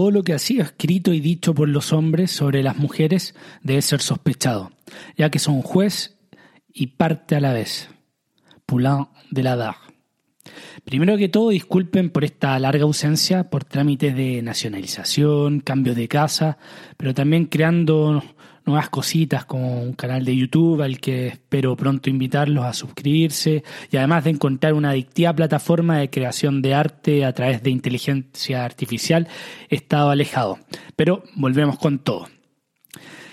todo lo que ha sido escrito y dicho por los hombres sobre las mujeres debe ser sospechado, ya que son juez y parte a la vez. Poulain de la Dar. Primero que todo, disculpen por esta larga ausencia, por trámites de nacionalización, cambios de casa, pero también creando nuevas cositas como un canal de YouTube al que espero pronto invitarlos a suscribirse y además de encontrar una adictiva plataforma de creación de arte a través de inteligencia artificial, he estado alejado. Pero volvemos con todo.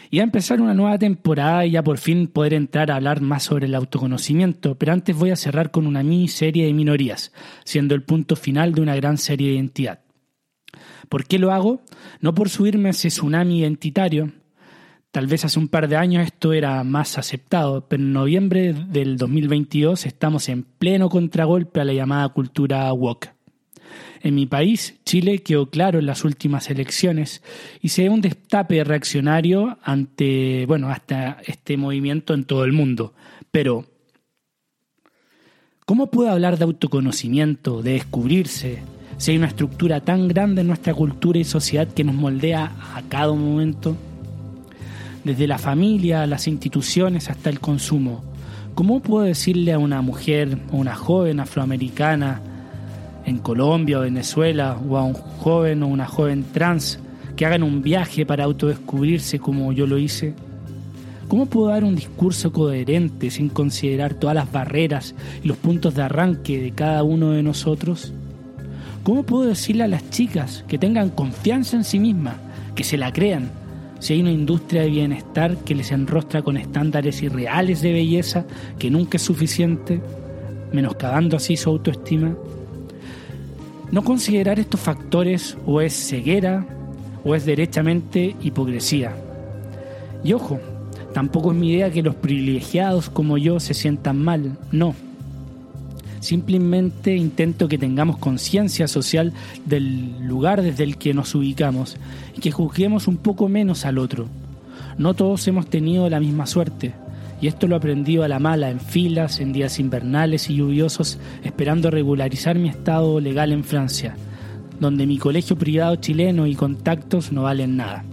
Y a empezar una nueva temporada y ya por fin poder entrar a hablar más sobre el autoconocimiento, pero antes voy a cerrar con una miniserie de minorías, siendo el punto final de una gran serie de identidad. ¿Por qué lo hago? No por subirme a ese tsunami identitario, Tal vez hace un par de años esto era más aceptado, pero en noviembre del 2022 estamos en pleno contragolpe a la llamada cultura woke. En mi país, Chile, quedó claro en las últimas elecciones y se ve un destape reaccionario ante, bueno, hasta este movimiento en todo el mundo. Pero, ¿cómo puedo hablar de autoconocimiento, de descubrirse, si hay una estructura tan grande en nuestra cultura y sociedad que nos moldea a cada momento? Desde la familia, las instituciones hasta el consumo. ¿Cómo puedo decirle a una mujer o una joven afroamericana en Colombia o Venezuela o a un joven o una joven trans que hagan un viaje para autodescubrirse como yo lo hice? ¿Cómo puedo dar un discurso coherente sin considerar todas las barreras y los puntos de arranque de cada uno de nosotros? ¿Cómo puedo decirle a las chicas que tengan confianza en sí mismas, que se la crean, si hay una industria de bienestar que les enrostra con estándares irreales de belleza que nunca es suficiente, menoscabando así su autoestima? No considerar estos factores o es ceguera o es derechamente hipocresía. Y ojo, tampoco es mi idea que los privilegiados como yo se sientan mal, no. Simplemente intento que tengamos conciencia social del lugar desde el que nos ubicamos y que juzguemos un poco menos al otro. No todos hemos tenido la misma suerte, y esto lo he aprendido a la mala, en filas, en días invernales y lluviosos, esperando regularizar mi estado legal en Francia, donde mi colegio privado chileno y contactos no valen nada.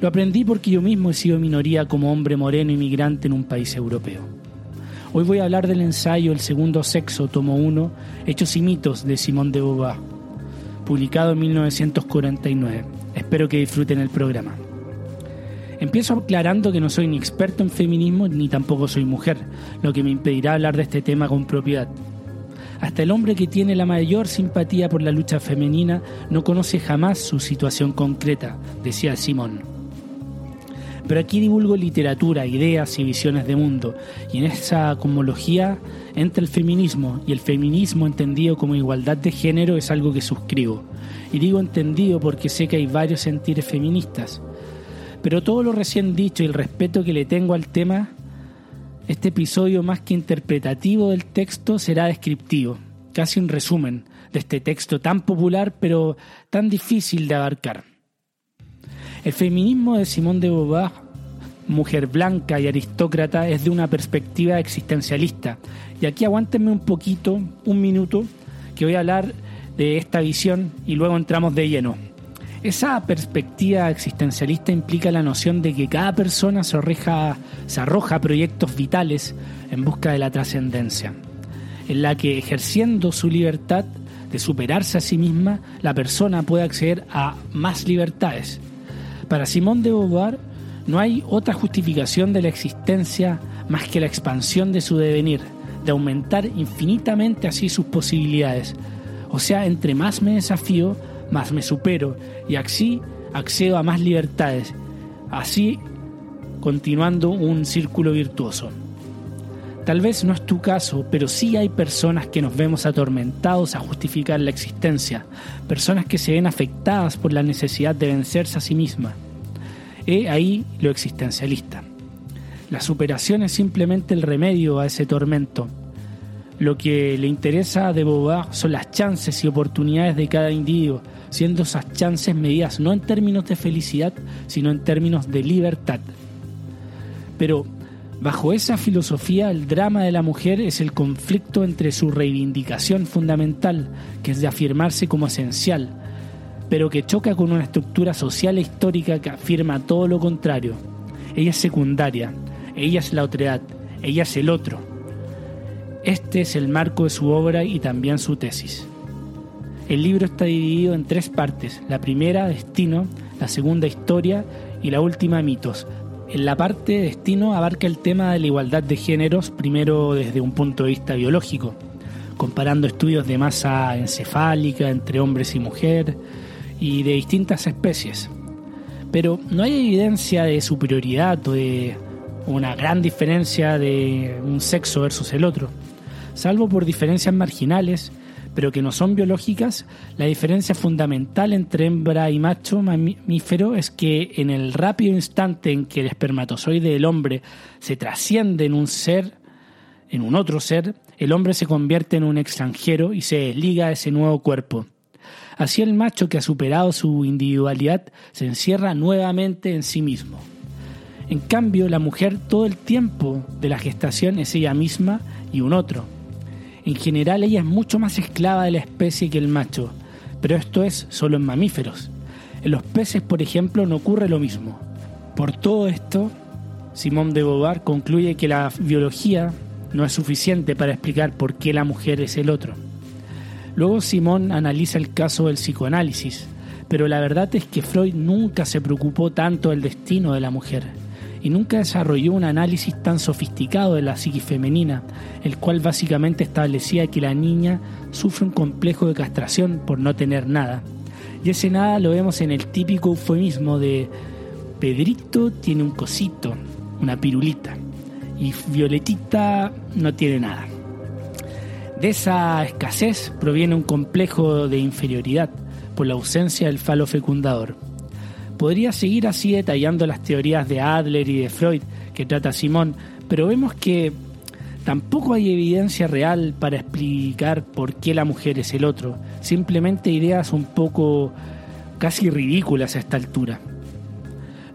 Lo aprendí porque yo mismo he sido minoría como hombre moreno inmigrante en un país europeo. Hoy voy a hablar del ensayo El segundo sexo, tomo 1, Hechos y mitos de Simón de Beauvoir, publicado en 1949. Espero que disfruten el programa. Empiezo aclarando que no soy ni experto en feminismo ni tampoco soy mujer, lo que me impedirá hablar de este tema con propiedad. Hasta el hombre que tiene la mayor simpatía por la lucha femenina no conoce jamás su situación concreta, decía Simón. Pero aquí divulgo literatura, ideas y visiones de mundo, y en esa cosmología entra el feminismo, y el feminismo entendido como igualdad de género es algo que suscribo. Y digo entendido porque sé que hay varios sentires feministas, pero todo lo recién dicho y el respeto que le tengo al tema, este episodio más que interpretativo del texto será descriptivo, casi un resumen de este texto tan popular pero tan difícil de abarcar. El feminismo de Simone de Beauvoir, mujer blanca y aristócrata, es de una perspectiva existencialista. Y aquí aguántenme un poquito, un minuto, que voy a hablar de esta visión y luego entramos de lleno. Esa perspectiva existencialista implica la noción de que cada persona se, se arroja proyectos vitales en busca de la trascendencia, en la que ejerciendo su libertad de superarse a sí misma, la persona puede acceder a más libertades. Para Simón de Beauvoir, no hay otra justificación de la existencia más que la expansión de su devenir, de aumentar infinitamente así sus posibilidades. O sea, entre más me desafío, más me supero y así accedo a más libertades, así continuando un círculo virtuoso. Tal vez no es tu caso, pero sí hay personas que nos vemos atormentados a justificar la existencia, personas que se ven afectadas por la necesidad de vencerse a sí misma. He ahí lo existencialista. La superación es simplemente el remedio a ese tormento. Lo que le interesa de Beauvoir son las chances y oportunidades de cada individuo, siendo esas chances medidas no en términos de felicidad, sino en términos de libertad. Pero bajo esa filosofía el drama de la mujer es el conflicto entre su reivindicación fundamental, que es de afirmarse como esencial, pero que choca con una estructura social e histórica que afirma todo lo contrario. Ella es secundaria, ella es la otredad, ella es el otro. Este es el marco de su obra y también su tesis. El libro está dividido en tres partes. La primera, destino, la segunda, historia y la última, mitos. En la parte destino abarca el tema de la igualdad de géneros, primero desde un punto de vista biológico, comparando estudios de masa encefálica entre hombres y mujer y de distintas especies. Pero no hay evidencia de superioridad o de una gran diferencia de un sexo versus el otro. Salvo por diferencias marginales, pero que no son biológicas, la diferencia fundamental entre hembra y macho mamífero es que en el rápido instante en que el espermatozoide del hombre se trasciende en un ser, en un otro ser, el hombre se convierte en un extranjero y se desliga de ese nuevo cuerpo. Así el macho que ha superado su individualidad se encierra nuevamente en sí mismo. En cambio, la mujer todo el tiempo de la gestación es ella misma y un otro. En general ella es mucho más esclava de la especie que el macho, pero esto es solo en mamíferos. En los peces, por ejemplo, no ocurre lo mismo. Por todo esto, Simón de Beauvoir concluye que la biología no es suficiente para explicar por qué la mujer es el otro. Luego Simón analiza el caso del psicoanálisis, pero la verdad es que Freud nunca se preocupó tanto del destino de la mujer y nunca desarrolló un análisis tan sofisticado de la psique femenina, el cual básicamente establecía que la niña sufre un complejo de castración por no tener nada. Y ese nada lo vemos en el típico eufemismo de Pedrito tiene un cosito, una pirulita, y Violetita no tiene nada. De esa escasez proviene un complejo de inferioridad por la ausencia del falo fecundador. Podría seguir así detallando las teorías de Adler y de Freud que trata Simón, pero vemos que tampoco hay evidencia real para explicar por qué la mujer es el otro, simplemente ideas un poco casi ridículas a esta altura.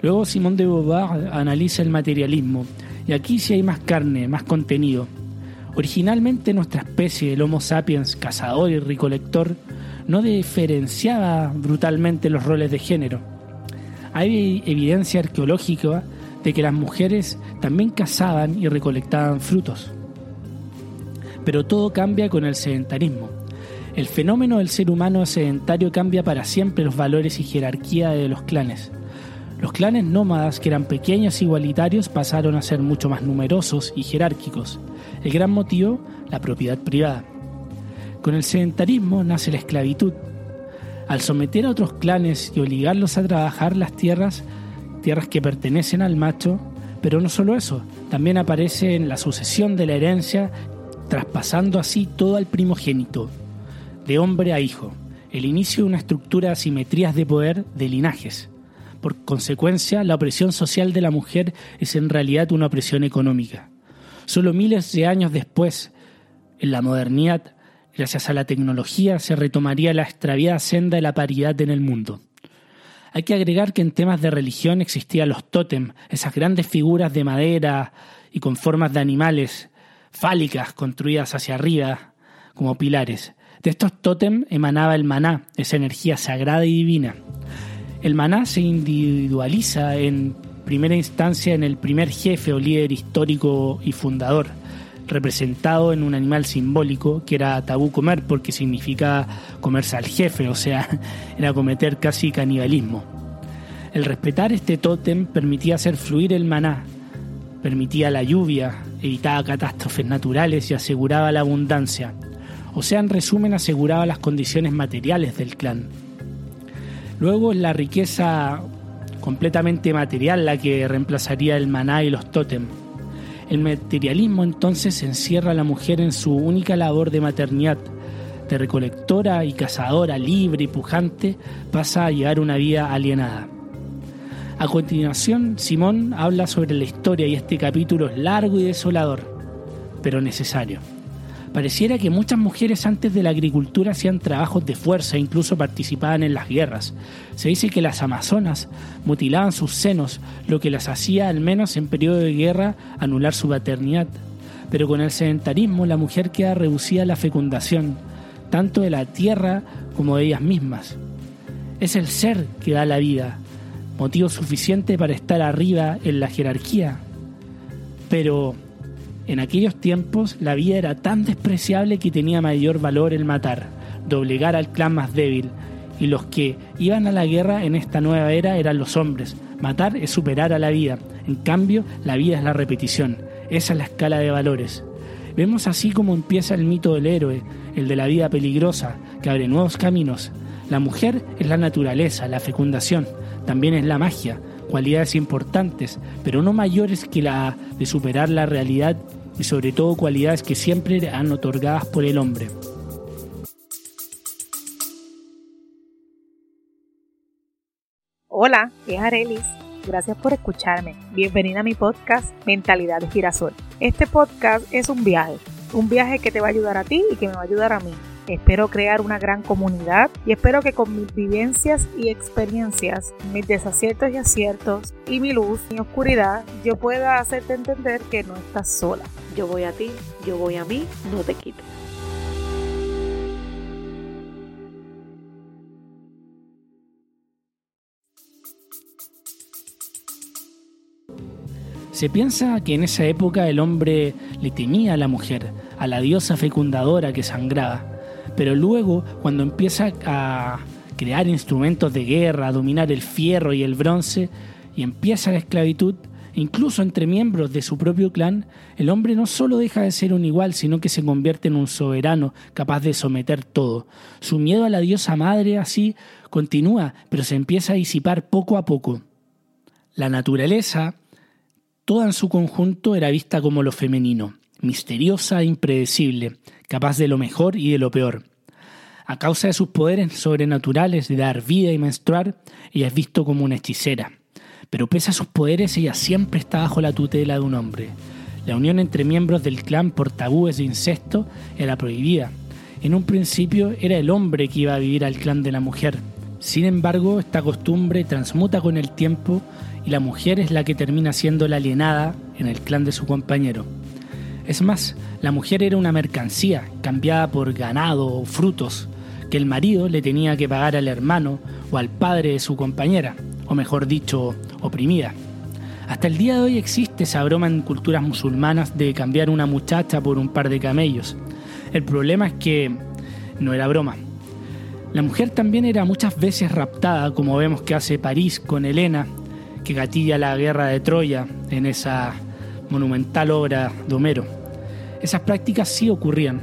Luego Simón de Beauvoir analiza el materialismo, y aquí sí hay más carne, más contenido. Originalmente nuestra especie, el Homo sapiens, cazador y recolector, no diferenciaba brutalmente los roles de género. Hay evidencia arqueológica de que las mujeres también cazaban y recolectaban frutos. Pero todo cambia con el sedentarismo. El fenómeno del ser humano sedentario cambia para siempre los valores y jerarquía de los clanes. Los clanes nómadas, que eran pequeños e igualitarios, pasaron a ser mucho más numerosos y jerárquicos. El gran motivo, la propiedad privada. Con el sedentarismo nace la esclavitud. Al someter a otros clanes y obligarlos a trabajar las tierras, tierras que pertenecen al macho, pero no solo eso, también aparece en la sucesión de la herencia, traspasando así todo al primogénito, de hombre a hijo, el inicio de una estructura de asimetrías de poder de linajes. Por consecuencia, la opresión social de la mujer es en realidad una opresión económica. Solo miles de años después, en la modernidad, gracias a la tecnología, se retomaría la extraviada senda de la paridad en el mundo. Hay que agregar que en temas de religión existían los tótem, esas grandes figuras de madera y con formas de animales, fálicas, construidas hacia arriba, como pilares. De estos tótem emanaba el maná, esa energía sagrada y divina. El maná se individualiza en primera instancia en el primer jefe o líder histórico y fundador, representado en un animal simbólico que era tabú comer porque significa comerse al jefe, o sea, era cometer casi canibalismo. El respetar este tótem permitía hacer fluir el maná, permitía la lluvia, evitaba catástrofes naturales y aseguraba la abundancia. O sea, en resumen, aseguraba las condiciones materiales del clan. Luego la riqueza completamente material la que reemplazaría el maná y los tótem. El materialismo entonces encierra a la mujer en su única labor de maternidad. De recolectora y cazadora libre y pujante pasa a llevar una vida alienada. A continuación, Simón habla sobre la historia y este capítulo es largo y desolador, pero necesario. Pareciera que muchas mujeres antes de la agricultura hacían trabajos de fuerza e incluso participaban en las guerras. Se dice que las amazonas mutilaban sus senos, lo que las hacía, al menos en periodo de guerra, anular su paternidad. Pero con el sedentarismo la mujer queda reducida a la fecundación, tanto de la tierra como de ellas mismas. Es el ser que da la vida, motivo suficiente para estar arriba en la jerarquía. Pero en aquellos tiempos la vida era tan despreciable que tenía mayor valor el matar, doblegar al clan más débil, y los que iban a la guerra en esta nueva era eran los hombres. Matar es superar a la vida, en cambio la vida es la repetición, esa es la escala de valores. Vemos así como empieza el mito del héroe, el de la vida peligrosa, que abre nuevos caminos. La mujer es la naturaleza, la fecundación, también es la magia, cualidades importantes, pero no mayores que la de superar la realidad y sobre todo cualidades que siempre han otorgadas por el hombre. Hola, es Arelis. Gracias por escucharme. Bienvenida a mi podcast Mentalidad de Girasol. Este podcast es un viaje, un viaje que te va a ayudar a ti y que me va a ayudar a mí. Espero crear una gran comunidad y espero que con mis vivencias y experiencias, mis desaciertos y aciertos y mi luz, mi oscuridad, yo pueda hacerte entender que no estás sola. Yo voy a ti, yo voy a mí, no te quites. Se piensa que en esa época el hombre le temía a la mujer, a la diosa fecundadora que sangraba. Pero luego, cuando empieza a crear instrumentos de guerra, a dominar el fierro y el bronce, y empieza la esclavitud, incluso entre miembros de su propio clan, el hombre no solo deja de ser un igual, sino que se convierte en un soberano capaz de someter todo. Su miedo a la diosa madre así continúa, pero se empieza a disipar poco a poco. La naturaleza, toda en su conjunto era vista como lo femenino, misteriosa e impredecible, capaz de lo mejor y de lo peor. A causa de sus poderes sobrenaturales de dar vida y menstruar, ella es visto como una hechicera. Pero pese a sus poderes, ella siempre está bajo la tutela de un hombre. La unión entre miembros del clan por tabúes de incesto era prohibida. En un principio era el hombre que iba a vivir al clan de la mujer. Sin embargo, esta costumbre transmuta con el tiempo y la mujer es la que termina siendo la alienada en el clan de su compañero. Es más, la mujer era una mercancía cambiada por ganado o frutos que el marido le tenía que pagar al hermano o al padre de su compañera, o mejor dicho, oprimida. Hasta el día de hoy existe esa broma en culturas musulmanas de cambiar una muchacha por un par de camellos. El problema es que no era broma. La mujer también era muchas veces raptada, como vemos que hace París con Helena que gatilla la guerra de Troya en esa monumental obra de Homero. Esas prácticas sí ocurrían.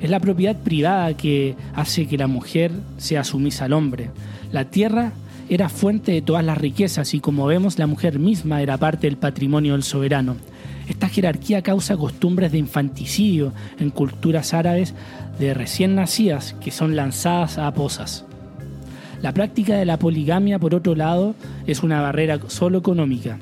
Es la propiedad privada que hace que la mujer sea sumisa al hombre. La tierra era fuente de todas las riquezas y como vemos la mujer misma era parte del patrimonio del soberano. Esta jerarquía causa costumbres de infanticidio en culturas árabes de recién nacidas que son lanzadas a posas. La práctica de la poligamia, por otro lado, es una barrera solo económica.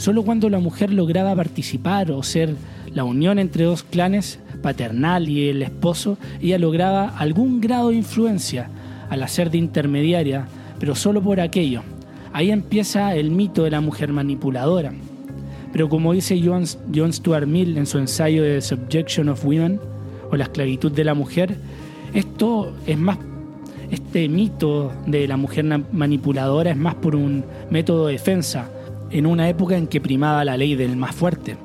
Solo cuando la mujer lograba participar o ser la unión entre dos clanes, paternal y el esposo, ella lograba algún grado de influencia al hacer de intermediaria, pero solo por aquello. Ahí empieza el mito de la mujer manipuladora. Pero como dice John, John Stuart Mill en su ensayo de The Subjection of Women, o la esclavitud de la mujer, esto es más este mito de la mujer manipuladora es más por un método de defensa, en una época en que primaba la ley del más fuerte.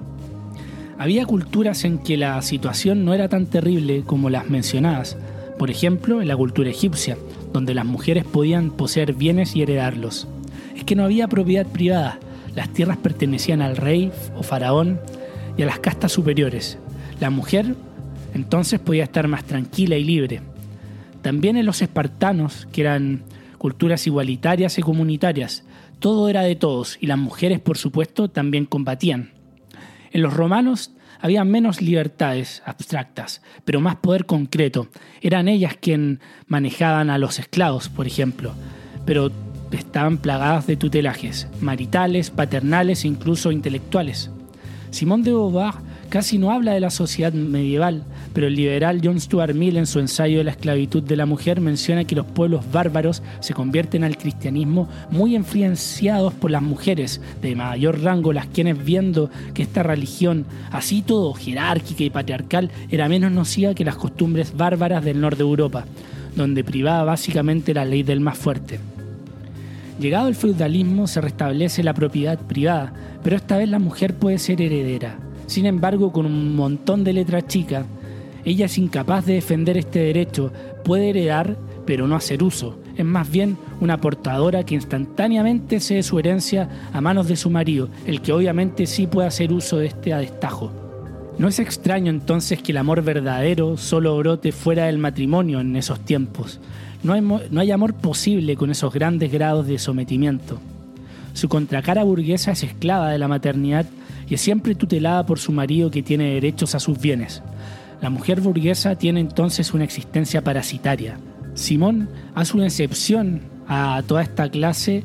Había culturas en que la situación no era tan terrible como las mencionadas, por ejemplo en la cultura egipcia, donde las mujeres podían poseer bienes y heredarlos. Es que no había propiedad privada, las tierras pertenecían al rey o faraón y a las castas superiores. La mujer entonces podía estar más tranquila y libre, también en los espartanos, que eran culturas igualitarias y comunitarias, todo era de todos y las mujeres, por supuesto, también combatían. En los romanos había menos libertades abstractas, pero más poder concreto. Eran ellas quien manejaban a los esclavos, por ejemplo, pero estaban plagadas de tutelajes, maritales, paternales e incluso intelectuales. Simón de Beauvoir casi no habla de la sociedad medieval, pero el liberal John Stuart Mill en su ensayo de la esclavitud de la mujer menciona que los pueblos bárbaros se convierten al cristianismo muy influenciados por las mujeres de mayor rango, las quienes viendo que esta religión, así todo jerárquica y patriarcal, era menos nociva que las costumbres bárbaras del norte de Europa. donde privaba básicamente la ley del más fuerte. Llegado el feudalismo se restablece la propiedad privada, pero esta vez la mujer puede ser heredera. Sin embargo, con un montón de letras chicas, ella es incapaz de defender este derecho, puede heredar, pero no hacer uso. Es más bien una portadora que instantáneamente cede su herencia a manos de su marido, el que obviamente sí puede hacer uso de este adestajo. No es extraño entonces que el amor verdadero solo brote fuera del matrimonio en esos tiempos. No hay, no hay amor posible con esos grandes grados de sometimiento. Su contracara burguesa es esclava de la maternidad y es siempre tutelada por su marido que tiene derechos a sus bienes. La mujer burguesa tiene entonces una existencia parasitaria. Simón hace una excepción a toda esta clase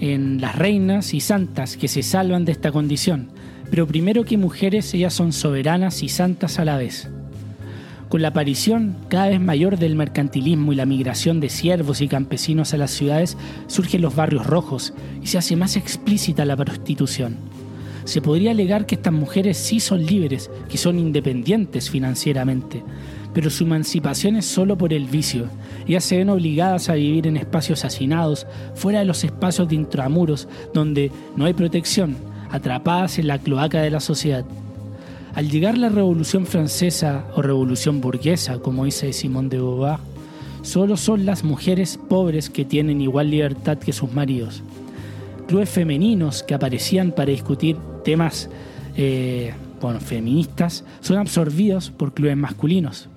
en las reinas y santas que se salvan de esta condición, pero primero que mujeres ellas son soberanas y santas a la vez. Con la aparición cada vez mayor del mercantilismo y la migración de siervos y campesinos a las ciudades, surgen los barrios rojos y se hace más explícita la prostitución. Se podría alegar que estas mujeres sí son libres, que son independientes financieramente, pero su emancipación es solo por el vicio. Ellas se ven obligadas a vivir en espacios hacinados, fuera de los espacios de intramuros, donde no hay protección, atrapadas en la cloaca de la sociedad. Al llegar la Revolución Francesa o Revolución Burguesa, como dice Simón de Beauvoir, solo son las mujeres pobres que tienen igual libertad que sus maridos. Clubes femeninos que aparecían para discutir temas eh, feministas son absorbidos por clubes masculinos.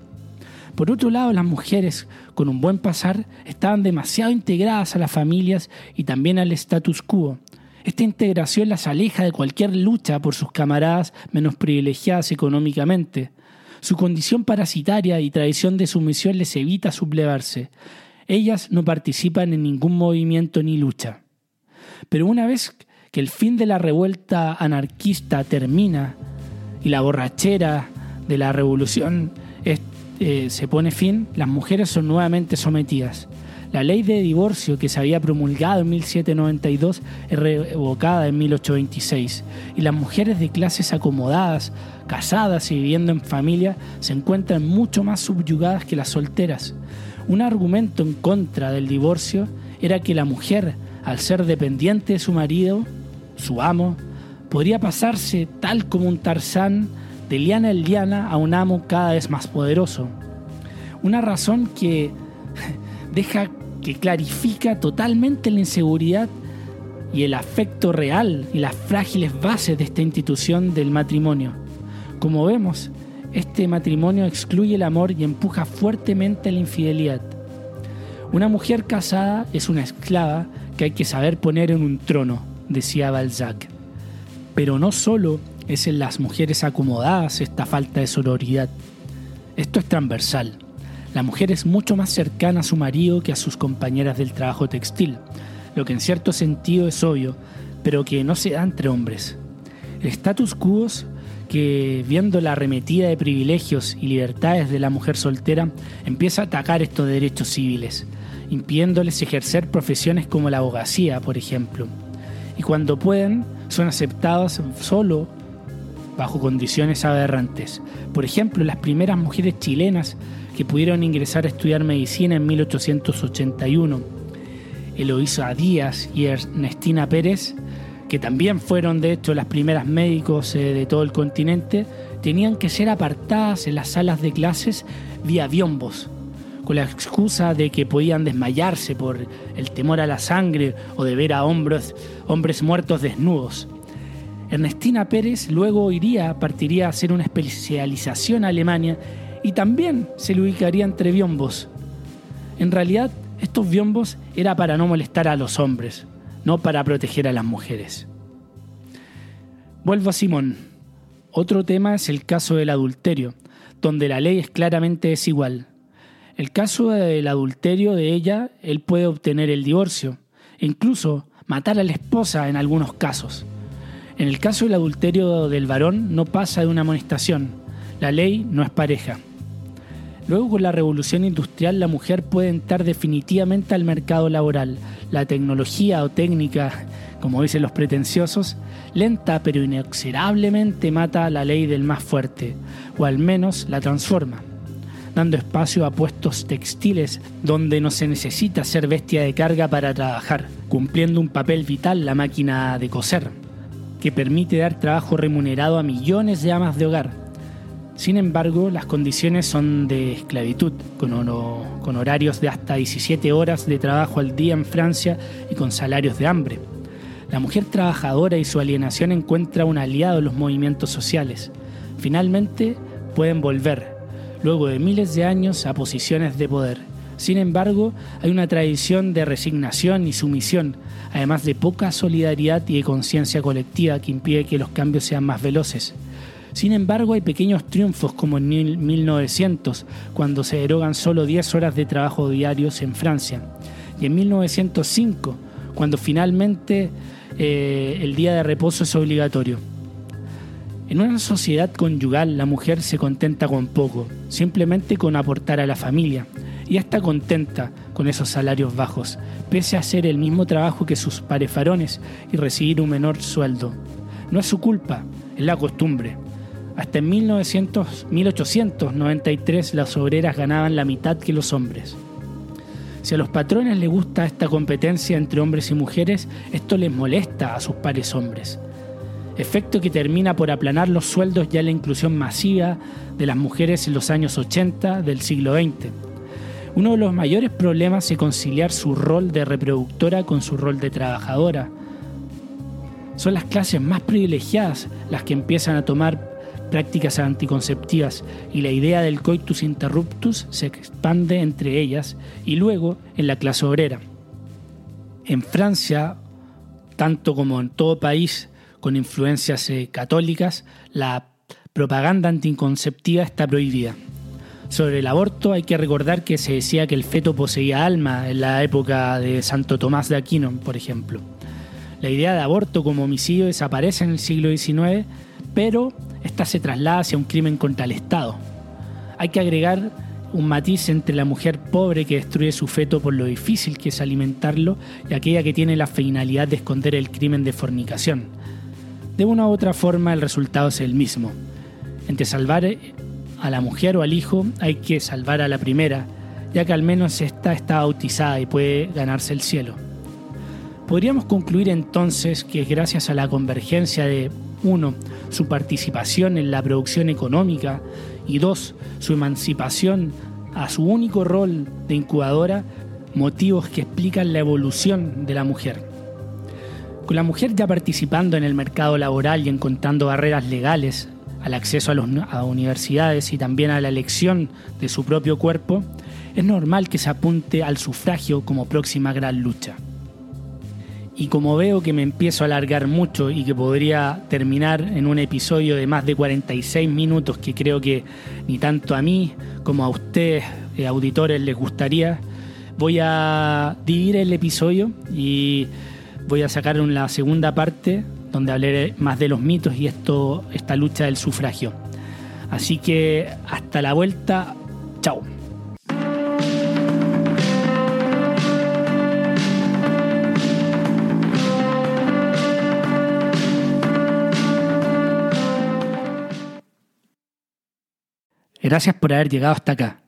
Por otro lado, las mujeres con un buen pasar estaban demasiado integradas a las familias y también al status quo, esta integración las aleja de cualquier lucha por sus camaradas menos privilegiadas económicamente. Su condición parasitaria y tradición de sumisión les evita sublevarse. Ellas no participan en ningún movimiento ni lucha. Pero una vez que el fin de la revuelta anarquista termina y la borrachera de la revolución eh, se pone fin, las mujeres son nuevamente sometidas. La ley de divorcio que se había promulgado en 1792 es revocada en 1826 y las mujeres de clases acomodadas, casadas y viviendo en familia se encuentran mucho más subyugadas que las solteras. Un argumento en contra del divorcio era que la mujer, al ser dependiente de su marido, su amo, podría pasarse tal como un tarzán de liana en liana a un amo cada vez más poderoso. Una razón que deja que clarifica totalmente la inseguridad y el afecto real y las frágiles bases de esta institución del matrimonio. Como vemos, este matrimonio excluye el amor y empuja fuertemente la infidelidad. Una mujer casada es una esclava que hay que saber poner en un trono, decía Balzac. Pero no solo es en las mujeres acomodadas esta falta de sororidad. Esto es transversal. La mujer es mucho más cercana a su marido que a sus compañeras del trabajo textil, lo que en cierto sentido es obvio, pero que no se da entre hombres. El status quo que, viendo la arremetida de privilegios y libertades de la mujer soltera, empieza a atacar estos derechos civiles, impidiéndoles ejercer profesiones como la abogacía, por ejemplo. Y cuando pueden, son aceptadas solo bajo condiciones aberrantes. Por ejemplo, las primeras mujeres chilenas que pudieron ingresar a estudiar medicina en 1881. Eloísa Díaz y Ernestina Pérez, que también fueron de hecho las primeras médicos eh, de todo el continente, tenían que ser apartadas en las salas de clases vía biombos, con la excusa de que podían desmayarse por el temor a la sangre o de ver a hombres, hombres muertos desnudos. Ernestina Pérez luego iría, partiría a hacer una especialización a Alemania y también se le ubicaría entre biombos. En realidad, estos biombos era para no molestar a los hombres, no para proteger a las mujeres. Vuelvo a Simón. Otro tema es el caso del adulterio, donde la ley es claramente desigual. El caso del adulterio de ella, él puede obtener el divorcio, e incluso matar a la esposa en algunos casos. En el caso del adulterio del varón no pasa de una amonestación. La ley no es pareja. Luego con la revolución industrial la mujer puede entrar definitivamente al mercado laboral. La tecnología o técnica, como dicen los pretenciosos, lenta pero inexorablemente mata la ley del más fuerte, o al menos la transforma. Dando espacio a puestos textiles donde no se necesita ser bestia de carga para trabajar, cumpliendo un papel vital la máquina de coser, que permite dar trabajo remunerado a millones de amas de hogar. Sin embargo, las condiciones son de esclavitud, con, con horarios de hasta 17 horas de trabajo al día en Francia y con salarios de hambre. La mujer trabajadora y su alienación encuentra un aliado en los movimientos sociales. Finalmente, pueden volver, luego de miles de años, a posiciones de poder. Sin embargo, hay una tradición de resignación y sumisión, además de poca solidaridad y de conciencia colectiva que impide que los cambios sean más veloces. Sin embargo, hay pequeños triunfos como en 1900, cuando se derogan solo 10 horas de trabajo diarios en Francia, y en 1905, cuando finalmente eh, el día de reposo es obligatorio. En una sociedad conyugal la mujer se contenta con poco, simplemente con aportar a la familia, y está contenta con esos salarios bajos, pese a hacer el mismo trabajo que sus pares varones y recibir un menor sueldo. No es su culpa, es la costumbre. Hasta en 1900, 1893 las obreras ganaban la mitad que los hombres. Si a los patrones les gusta esta competencia entre hombres y mujeres, esto les molesta a sus pares hombres efecto que termina por aplanar los sueldos ya en la inclusión masiva de las mujeres en los años 80 del siglo XX. Uno de los mayores problemas es conciliar su rol de reproductora con su rol de trabajadora. Son las clases más privilegiadas las que empiezan a tomar prácticas anticonceptivas y la idea del coitus interruptus se expande entre ellas y luego en la clase obrera. En Francia, tanto como en todo país, con influencias eh, católicas, la propaganda anticonceptiva está prohibida. Sobre el aborto hay que recordar que se decía que el feto poseía alma en la época de Santo Tomás de Aquino, por ejemplo. La idea de aborto como homicidio desaparece en el siglo XIX, pero esta se traslada hacia un crimen contra el Estado. Hay que agregar un matiz entre la mujer pobre que destruye su feto por lo difícil que es alimentarlo y aquella que tiene la finalidad de esconder el crimen de fornicación de una u otra forma el resultado es el mismo. Entre salvar a la mujer o al hijo hay que salvar a la primera, ya que al menos esta está bautizada y puede ganarse el cielo. Podríamos concluir entonces que gracias a la convergencia de 1. su participación en la producción económica y 2. su emancipación a su único rol de incubadora, motivos que explican la evolución de la mujer. Con la mujer ya participando en el mercado laboral y encontrando barreras legales al acceso a, las universidades y también a la elección de su propio cuerpo, es normal que se apunte al sufragio como próxima gran lucha. Y como veo que me empiezo a alargar mucho y que podría terminar en un episodio de más de 46 minutos que creo que ni tanto a mí como a ustedes, eh, auditores, les gustaría, voy a dividir el episodio y voy a sacar una segunda parte donde hablaré más de los mitos y esto, esta lucha del sufragio. Así que hasta la vuelta, chao. Gracias por haber llegado hasta acá.